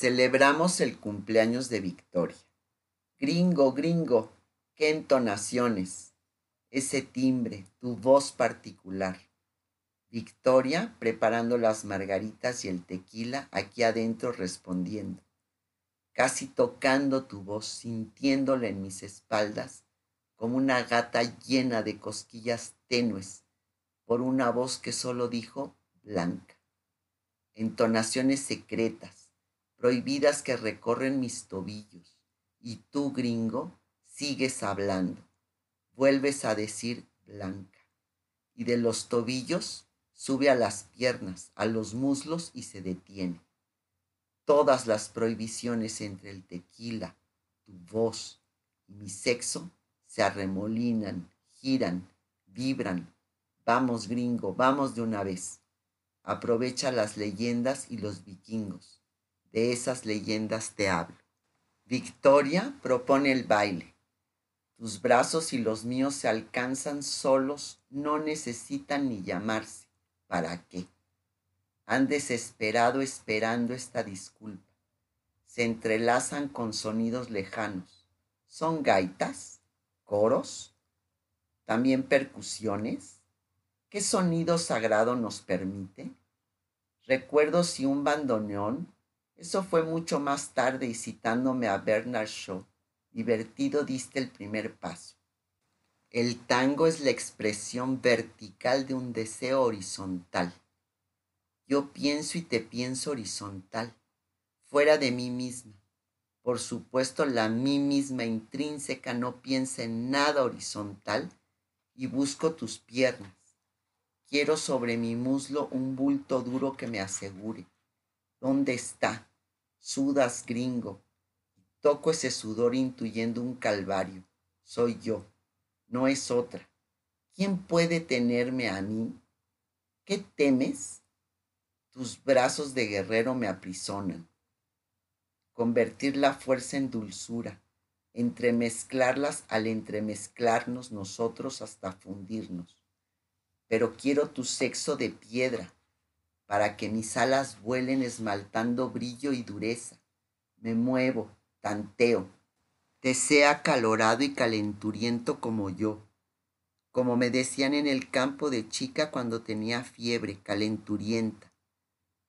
Celebramos el cumpleaños de Victoria. Gringo, gringo, qué entonaciones, ese timbre, tu voz particular. Victoria preparando las margaritas y el tequila aquí adentro respondiendo, casi tocando tu voz, sintiéndola en mis espaldas como una gata llena de cosquillas tenues por una voz que solo dijo blanca. Entonaciones secretas, prohibidas que recorren mis tobillos y tú, gringo, sigues hablando. Vuelves a decir blanca. Y de los tobillos sube a las piernas, a los muslos y se detiene. Todas las prohibiciones entre el tequila, tu voz y mi sexo se arremolinan, giran, vibran. Vamos, gringo, vamos de una vez. Aprovecha las leyendas y los vikingos. De esas leyendas te hablo. Victoria propone el baile. Tus brazos y los míos se alcanzan solos, no necesitan ni llamarse. ¿Para qué? Han desesperado esperando esta disculpa. Se entrelazan con sonidos lejanos. ¿Son gaitas? ¿Coros? ¿También percusiones? ¿Qué sonido sagrado nos permite? Recuerdo si un bandoneón eso fue mucho más tarde y citándome a Bernard Shaw, divertido diste el primer paso. El tango es la expresión vertical de un deseo horizontal. Yo pienso y te pienso horizontal, fuera de mí misma. Por supuesto, la mí misma intrínseca no piensa en nada horizontal y busco tus piernas. Quiero sobre mi muslo un bulto duro que me asegure. ¿Dónde está? Sudas, gringo. Toco ese sudor intuyendo un calvario. Soy yo, no es otra. ¿Quién puede tenerme a mí? ¿Qué temes? Tus brazos de guerrero me aprisionan. Convertir la fuerza en dulzura, entremezclarlas al entremezclarnos nosotros hasta fundirnos. Pero quiero tu sexo de piedra, para que mis alas vuelen esmaltando brillo y dureza. Me muevo, tanteo. Te sea calorado y calenturiento como yo, como me decían en el campo de chica cuando tenía fiebre, calenturienta,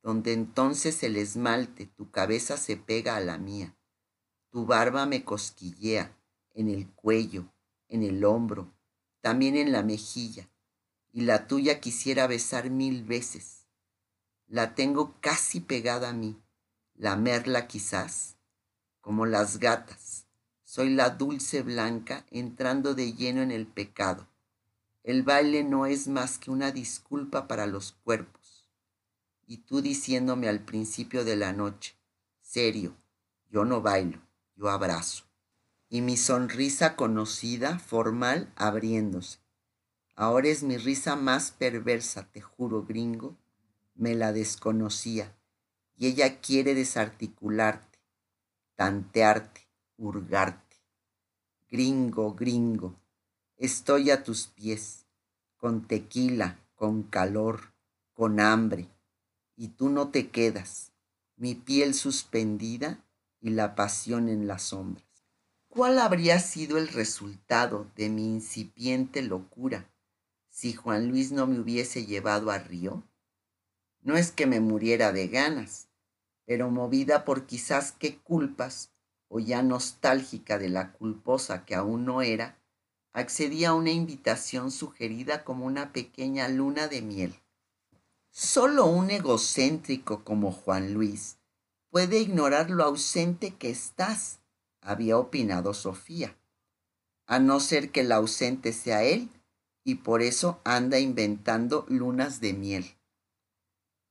donde entonces el esmalte, tu cabeza se pega a la mía, tu barba me cosquillea en el cuello, en el hombro, también en la mejilla, y la tuya quisiera besar mil veces la tengo casi pegada a mí, la merla quizás, como las gatas. Soy la dulce blanca entrando de lleno en el pecado. El baile no es más que una disculpa para los cuerpos. Y tú diciéndome al principio de la noche, serio, yo no bailo, yo abrazo. Y mi sonrisa conocida, formal, abriéndose. Ahora es mi risa más perversa, te juro, gringo, me la desconocía y ella quiere desarticularte, tantearte, hurgarte. Gringo, gringo, estoy a tus pies, con tequila, con calor, con hambre, y tú no te quedas, mi piel suspendida y la pasión en las sombras. ¿Cuál habría sido el resultado de mi incipiente locura si Juan Luis no me hubiese llevado a Río? No es que me muriera de ganas, pero movida por quizás qué culpas, o ya nostálgica de la culposa que aún no era, accedí a una invitación sugerida como una pequeña luna de miel. Solo un egocéntrico como Juan Luis puede ignorar lo ausente que estás, había opinado Sofía, a no ser que el ausente sea él, y por eso anda inventando lunas de miel.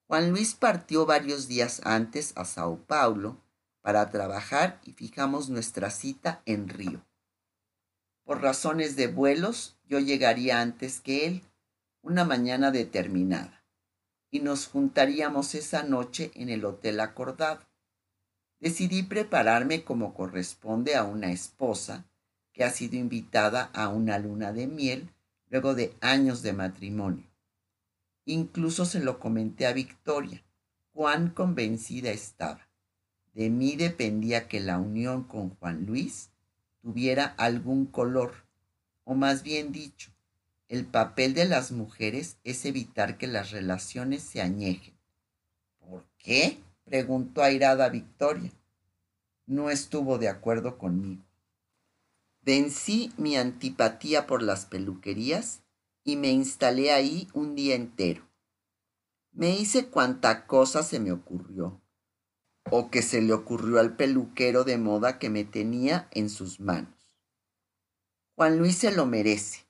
Juan Luis partió varios días antes a Sao Paulo para trabajar y fijamos nuestra cita en Río. Por razones de vuelos, yo llegaría antes que él, una mañana determinada, y nos juntaríamos esa noche en el hotel acordado. Decidí prepararme como corresponde a una esposa que ha sido invitada a una luna de miel luego de años de matrimonio. Incluso se lo comenté a Victoria, cuán convencida estaba. De mí dependía que la unión con Juan Luis tuviera algún color, o más bien dicho, el papel de las mujeres es evitar que las relaciones se añejen. ¿Por qué? preguntó airada Victoria. No estuvo de acuerdo conmigo. Vencí mi antipatía por las peluquerías y me instalé ahí un día entero. Me hice cuanta cosa se me ocurrió, o que se le ocurrió al peluquero de moda que me tenía en sus manos. Juan Luis se lo merece.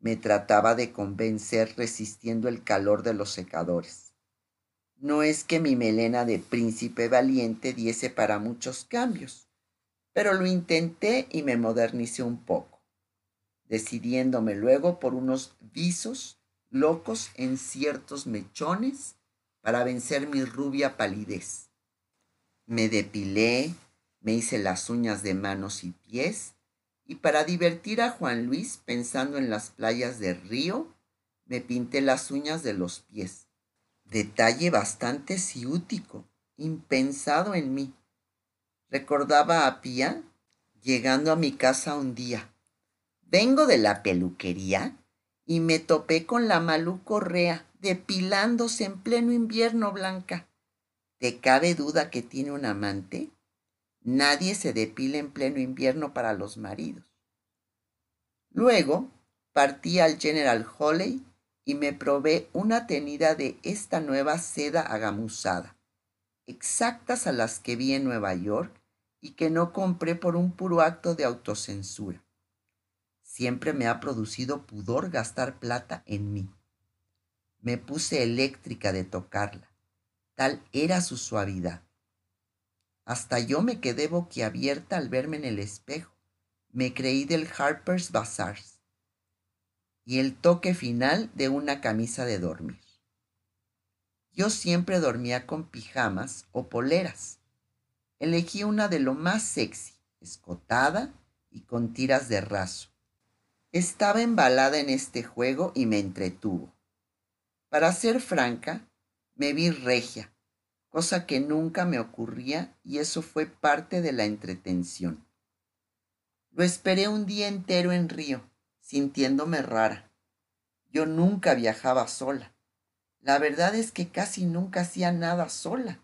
Me trataba de convencer resistiendo el calor de los secadores. No es que mi melena de príncipe valiente diese para muchos cambios, pero lo intenté y me modernicé un poco, decidiéndome luego por unos visos locos en ciertos mechones para vencer mi rubia palidez. Me depilé, me hice las uñas de manos y pies y para divertir a Juan Luis pensando en las playas de Río, me pinté las uñas de los pies. Detalle bastante ciútico, impensado en mí. Recordaba a Pía llegando a mi casa un día. Vengo de la peluquería y me topé con la Malú Correa depilándose en pleno invierno blanca. ¿Te cabe duda que tiene un amante? Nadie se depila en pleno invierno para los maridos. Luego partí al General Holley y me probé una tenida de esta nueva seda agamuzada, exactas a las que vi en Nueva York y que no compré por un puro acto de autocensura. Siempre me ha producido pudor gastar plata en mí. Me puse eléctrica de tocarla. Tal era su suavidad. Hasta yo me quedé boquiabierta al verme en el espejo. Me creí del Harper's Bazaar y el toque final de una camisa de dormir. Yo siempre dormía con pijamas o poleras. Elegí una de lo más sexy, escotada y con tiras de raso. Estaba embalada en este juego y me entretuvo. Para ser franca, me vi regia, cosa que nunca me ocurría y eso fue parte de la entretención. Lo esperé un día entero en Río, sintiéndome rara. Yo nunca viajaba sola. La verdad es que casi nunca hacía nada sola,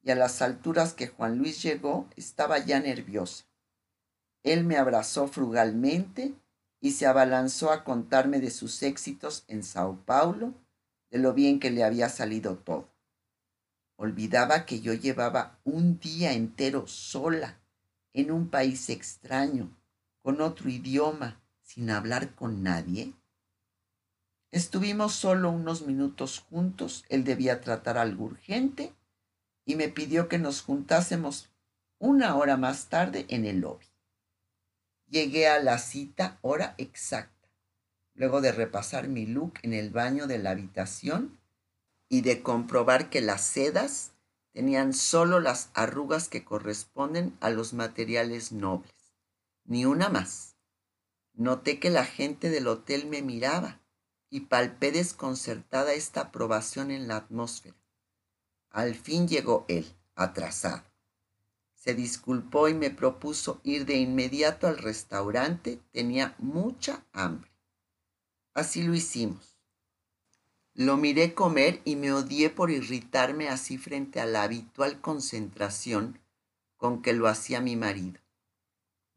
y a las alturas que Juan Luis llegó estaba ya nerviosa. Él me abrazó frugalmente y se abalanzó a contarme de sus éxitos en Sao Paulo, de lo bien que le había salido todo. Olvidaba que yo llevaba un día entero sola en un país extraño, con otro idioma, sin hablar con nadie. Estuvimos solo unos minutos juntos, él debía tratar algo urgente y me pidió que nos juntásemos una hora más tarde en el lobby. Llegué a la cita hora exacta, luego de repasar mi look en el baño de la habitación y de comprobar que las sedas tenían solo las arrugas que corresponden a los materiales nobles, ni una más. Noté que la gente del hotel me miraba y palpé desconcertada esta aprobación en la atmósfera. Al fin llegó él, atrasado. Se disculpó y me propuso ir de inmediato al restaurante. Tenía mucha hambre. Así lo hicimos. Lo miré comer y me odié por irritarme así frente a la habitual concentración con que lo hacía mi marido.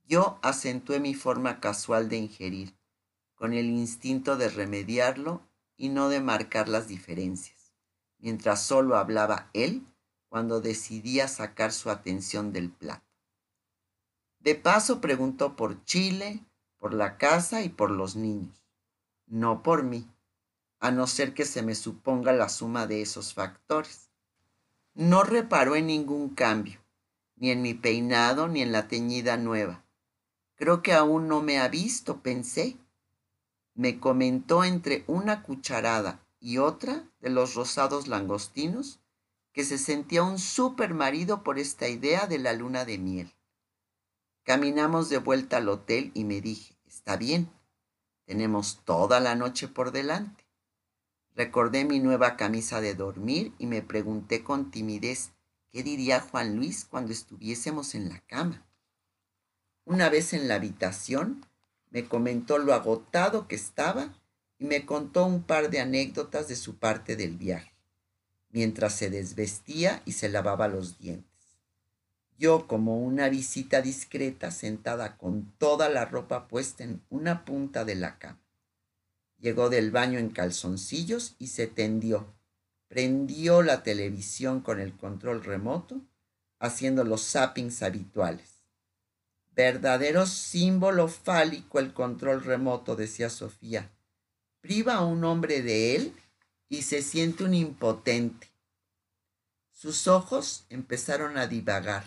Yo acentué mi forma casual de ingerir, con el instinto de remediarlo y no de marcar las diferencias, mientras solo hablaba él cuando decidía sacar su atención del plato. De paso preguntó por Chile, por la casa y por los niños, no por mí a no ser que se me suponga la suma de esos factores. No reparó en ningún cambio, ni en mi peinado ni en la teñida nueva. Creo que aún no me ha visto, pensé. Me comentó entre una cucharada y otra de los rosados langostinos que se sentía un super marido por esta idea de la luna de miel. Caminamos de vuelta al hotel y me dije, está bien, tenemos toda la noche por delante. Recordé mi nueva camisa de dormir y me pregunté con timidez ¿Qué diría Juan Luis cuando estuviésemos en la cama? Una vez en la habitación, me comentó lo agotado que estaba y me contó un par de anécdotas de su parte del viaje, mientras se desvestía y se lavaba los dientes. Yo, como una visita discreta, sentada con toda la ropa puesta en una punta de la cama. Llegó del baño en calzoncillos y se tendió. Prendió la televisión con el control remoto, haciendo los zappings habituales. Verdadero símbolo fálico el control remoto, decía Sofía. Priva a un hombre de él y se siente un impotente. Sus ojos empezaron a divagar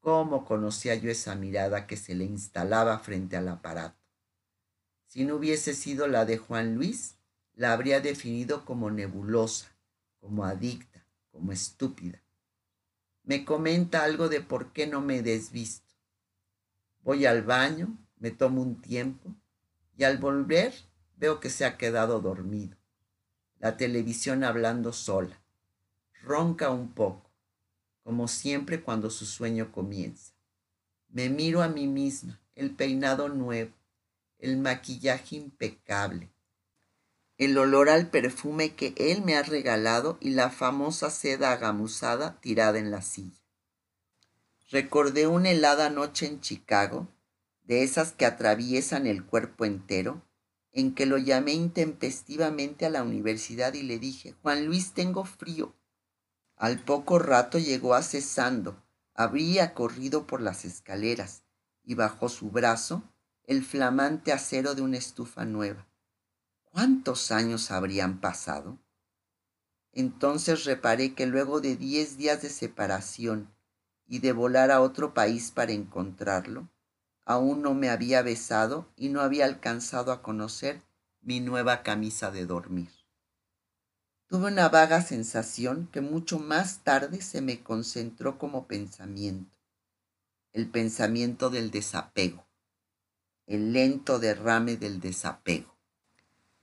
¿Cómo conocía yo esa mirada que se le instalaba frente al aparato? Si no hubiese sido la de Juan Luis, la habría definido como nebulosa, como adicta, como estúpida. Me comenta algo de por qué no me he desvisto. Voy al baño, me tomo un tiempo y al volver veo que se ha quedado dormido. La televisión hablando sola. Ronca un poco como siempre cuando su sueño comienza. Me miro a mí misma, el peinado nuevo, el maquillaje impecable, el olor al perfume que él me ha regalado y la famosa seda agamuzada tirada en la silla. Recordé una helada noche en Chicago, de esas que atraviesan el cuerpo entero, en que lo llamé intempestivamente a la universidad y le dije, Juan Luis, tengo frío. Al poco rato llegó accesando, habría corrido por las escaleras y bajo su brazo el flamante acero de una estufa nueva. ¿Cuántos años habrían pasado? Entonces reparé que luego de diez días de separación y de volar a otro país para encontrarlo, aún no me había besado y no había alcanzado a conocer mi nueva camisa de dormir. Tuve una vaga sensación que mucho más tarde se me concentró como pensamiento, el pensamiento del desapego, el lento derrame del desapego.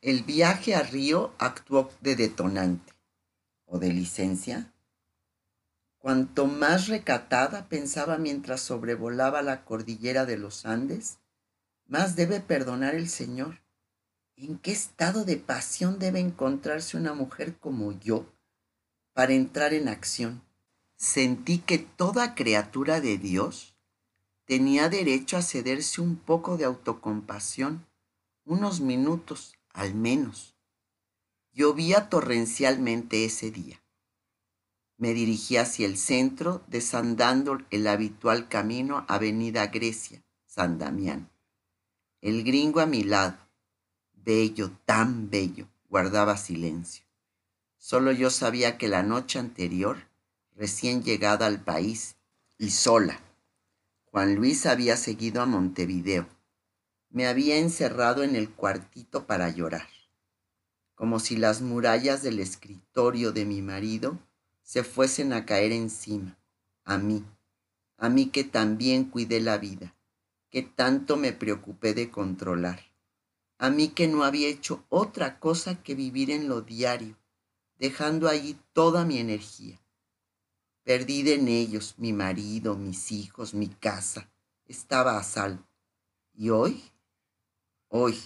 El viaje a Río actuó de detonante o de licencia. Cuanto más recatada pensaba mientras sobrevolaba la cordillera de los Andes, más debe perdonar el Señor ¿En qué estado de pasión debe encontrarse una mujer como yo para entrar en acción? Sentí que toda criatura de Dios tenía derecho a cederse un poco de autocompasión, unos minutos al menos. Llovía torrencialmente ese día. Me dirigí hacia el centro, desandando el habitual camino Avenida Grecia, San Damián. El gringo a mi lado, bello, tan bello, guardaba silencio. Solo yo sabía que la noche anterior, recién llegada al país y sola, Juan Luis había seguido a Montevideo. Me había encerrado en el cuartito para llorar, como si las murallas del escritorio de mi marido se fuesen a caer encima, a mí, a mí que también cuidé la vida, que tanto me preocupé de controlar a mí que no había hecho otra cosa que vivir en lo diario, dejando allí toda mi energía. Perdida en ellos, mi marido, mis hijos, mi casa, estaba a salvo. Y hoy, hoy,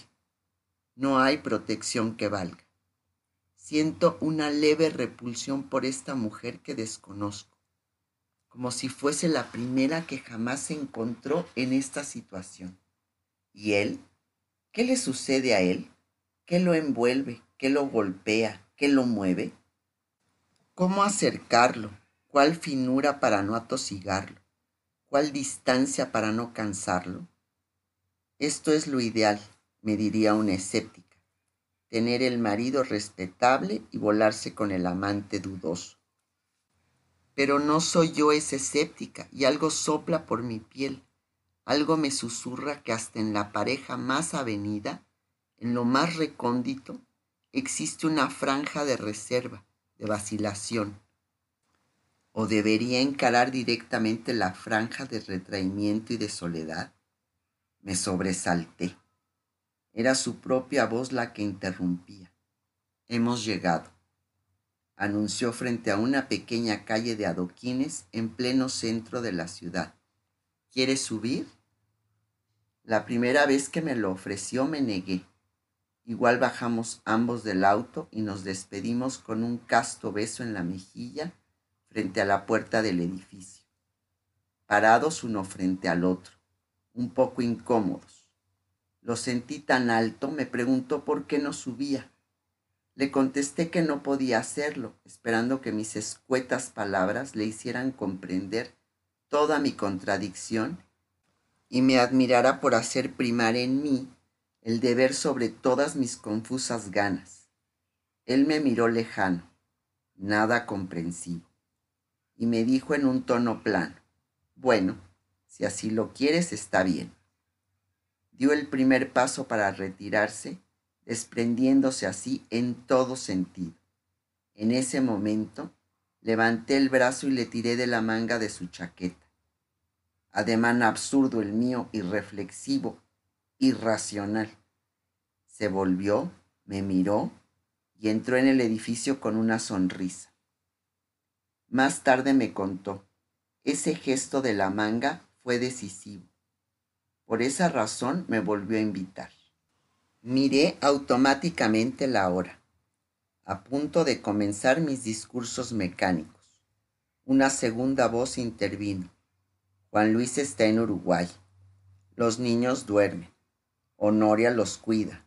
no hay protección que valga. Siento una leve repulsión por esta mujer que desconozco, como si fuese la primera que jamás se encontró en esta situación. Y él, ¿Qué le sucede a él? ¿Qué lo envuelve? ¿Qué lo golpea? ¿Qué lo mueve? ¿Cómo acercarlo? ¿Cuál finura para no atosigarlo? ¿Cuál distancia para no cansarlo? Esto es lo ideal, me diría una escéptica, tener el marido respetable y volarse con el amante dudoso. Pero no soy yo esa escéptica y algo sopla por mi piel algo me susurra que hasta en la pareja más avenida, en lo más recóndito, existe una franja de reserva, de vacilación. ¿O debería encarar directamente la franja de retraimiento y de soledad? Me sobresalté. Era su propia voz la que interrumpía. Hemos llegado. anunció frente a una pequeña calle de adoquines en pleno centro de la ciudad. ¿Quieres subir? La primera vez que me lo ofreció me negué. Igual bajamos ambos del auto y nos despedimos con un casto beso en la mejilla frente a la puerta del edificio, parados uno frente al otro, un poco incómodos. Lo sentí tan alto, me preguntó por qué no subía. Le contesté que no podía hacerlo, esperando que mis escuetas palabras le hicieran comprender toda mi contradicción y me admirara por hacer primar en mí el deber sobre todas mis confusas ganas. Él me miró lejano, nada comprensivo, y me dijo en un tono plano, bueno, si así lo quieres está bien. Dio el primer paso para retirarse, desprendiéndose así en todo sentido. En ese momento, levanté el brazo y le tiré de la manga de su chaqueta. Ademán absurdo el mío, irreflexivo, irracional. Se volvió, me miró y entró en el edificio con una sonrisa. Más tarde me contó, ese gesto de la manga fue decisivo. Por esa razón me volvió a invitar. Miré automáticamente la hora, a punto de comenzar mis discursos mecánicos. Una segunda voz intervino. Juan Luis está en Uruguay. Los niños duermen. Honoria los cuida.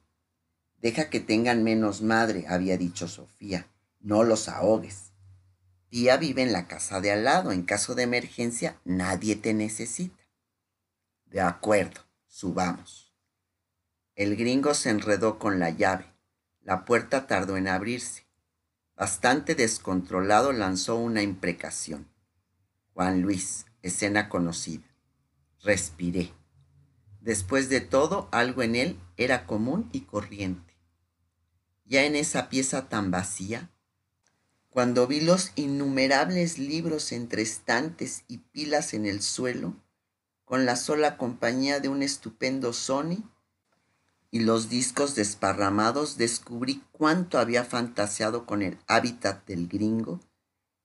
Deja que tengan menos madre, había dicho Sofía. No los ahogues. Tía vive en la casa de al lado. En caso de emergencia, nadie te necesita. De acuerdo, subamos. El gringo se enredó con la llave. La puerta tardó en abrirse. Bastante descontrolado lanzó una imprecación. Juan Luis, escena conocida. Respiré. Después de todo, algo en él era común y corriente. Ya en esa pieza tan vacía, cuando vi los innumerables libros entre estantes y pilas en el suelo, con la sola compañía de un estupendo Sony y los discos desparramados, descubrí cuánto había fantaseado con el hábitat del gringo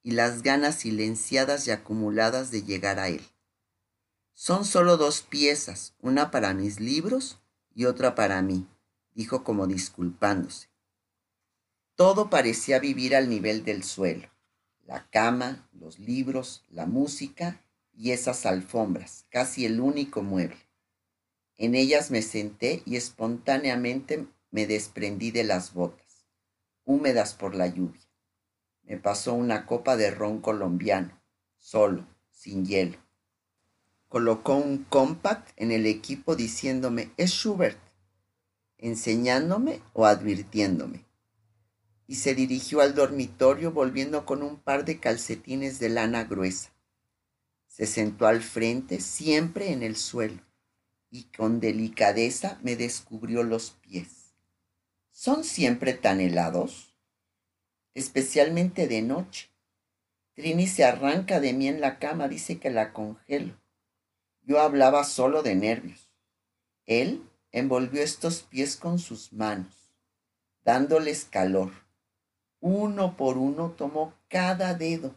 y las ganas silenciadas y acumuladas de llegar a él. Son solo dos piezas, una para mis libros y otra para mí, dijo como disculpándose. Todo parecía vivir al nivel del suelo, la cama, los libros, la música y esas alfombras, casi el único mueble. En ellas me senté y espontáneamente me desprendí de las botas, húmedas por la lluvia. Me pasó una copa de ron colombiano, solo, sin hielo colocó un compact en el equipo diciéndome, es Schubert, enseñándome o advirtiéndome. Y se dirigió al dormitorio volviendo con un par de calcetines de lana gruesa. Se sentó al frente, siempre en el suelo, y con delicadeza me descubrió los pies. ¿Son siempre tan helados? Especialmente de noche. Trini se arranca de mí en la cama, dice que la congelo. Yo hablaba solo de nervios. Él envolvió estos pies con sus manos, dándoles calor. Uno por uno tomó cada dedo,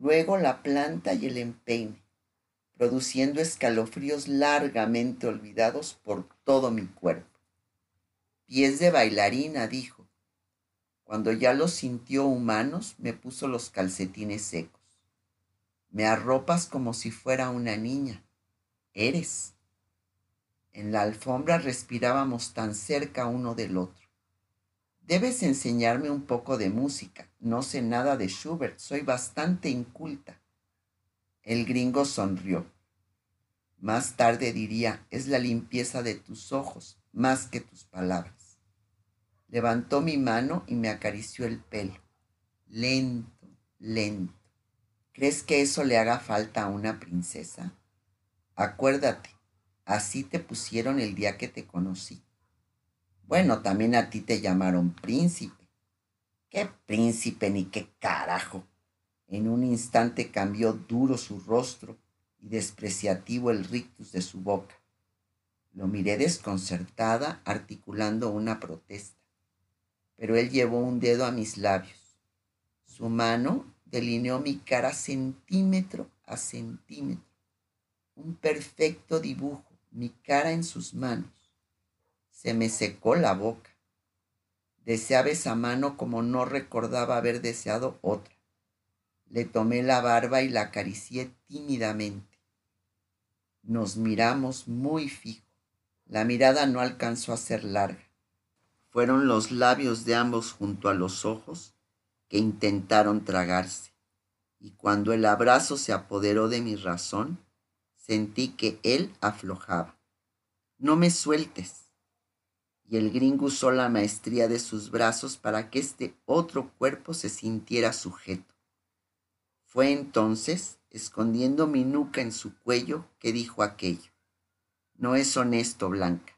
luego la planta y el empeine, produciendo escalofríos largamente olvidados por todo mi cuerpo. Pies de bailarina, dijo. Cuando ya los sintió humanos, me puso los calcetines secos. Me arropas como si fuera una niña eres. En la alfombra respirábamos tan cerca uno del otro. Debes enseñarme un poco de música. No sé nada de Schubert, soy bastante inculta. El gringo sonrió. Más tarde diría, es la limpieza de tus ojos más que tus palabras. Levantó mi mano y me acarició el pelo. Lento, lento. ¿Crees que eso le haga falta a una princesa? Acuérdate, así te pusieron el día que te conocí. Bueno, también a ti te llamaron príncipe. ¿Qué príncipe ni qué carajo? En un instante cambió duro su rostro y despreciativo el rictus de su boca. Lo miré desconcertada, articulando una protesta, pero él llevó un dedo a mis labios. Su mano delineó mi cara centímetro a centímetro. Un perfecto dibujo, mi cara en sus manos. Se me secó la boca. Deseaba esa mano como no recordaba haber deseado otra. Le tomé la barba y la acaricié tímidamente. Nos miramos muy fijo. La mirada no alcanzó a ser larga. Fueron los labios de ambos junto a los ojos que intentaron tragarse. Y cuando el abrazo se apoderó de mi razón, sentí que él aflojaba. No me sueltes. Y el gringo usó la maestría de sus brazos para que este otro cuerpo se sintiera sujeto. Fue entonces, escondiendo mi nuca en su cuello, que dijo aquello. No es honesto, Blanca.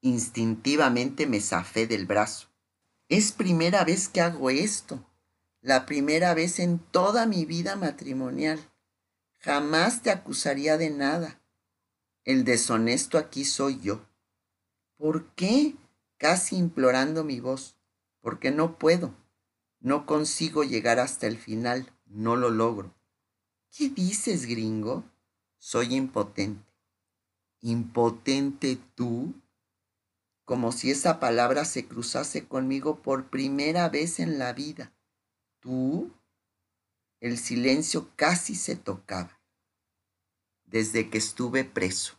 Instintivamente me zafé del brazo. Es primera vez que hago esto, la primera vez en toda mi vida matrimonial. Jamás te acusaría de nada. El deshonesto aquí soy yo. ¿Por qué? Casi implorando mi voz. Porque no puedo. No consigo llegar hasta el final. No lo logro. ¿Qué dices, gringo? Soy impotente. ¿Impotente tú? Como si esa palabra se cruzase conmigo por primera vez en la vida. ¿Tú? El silencio casi se tocaba. Desde que estuve preso.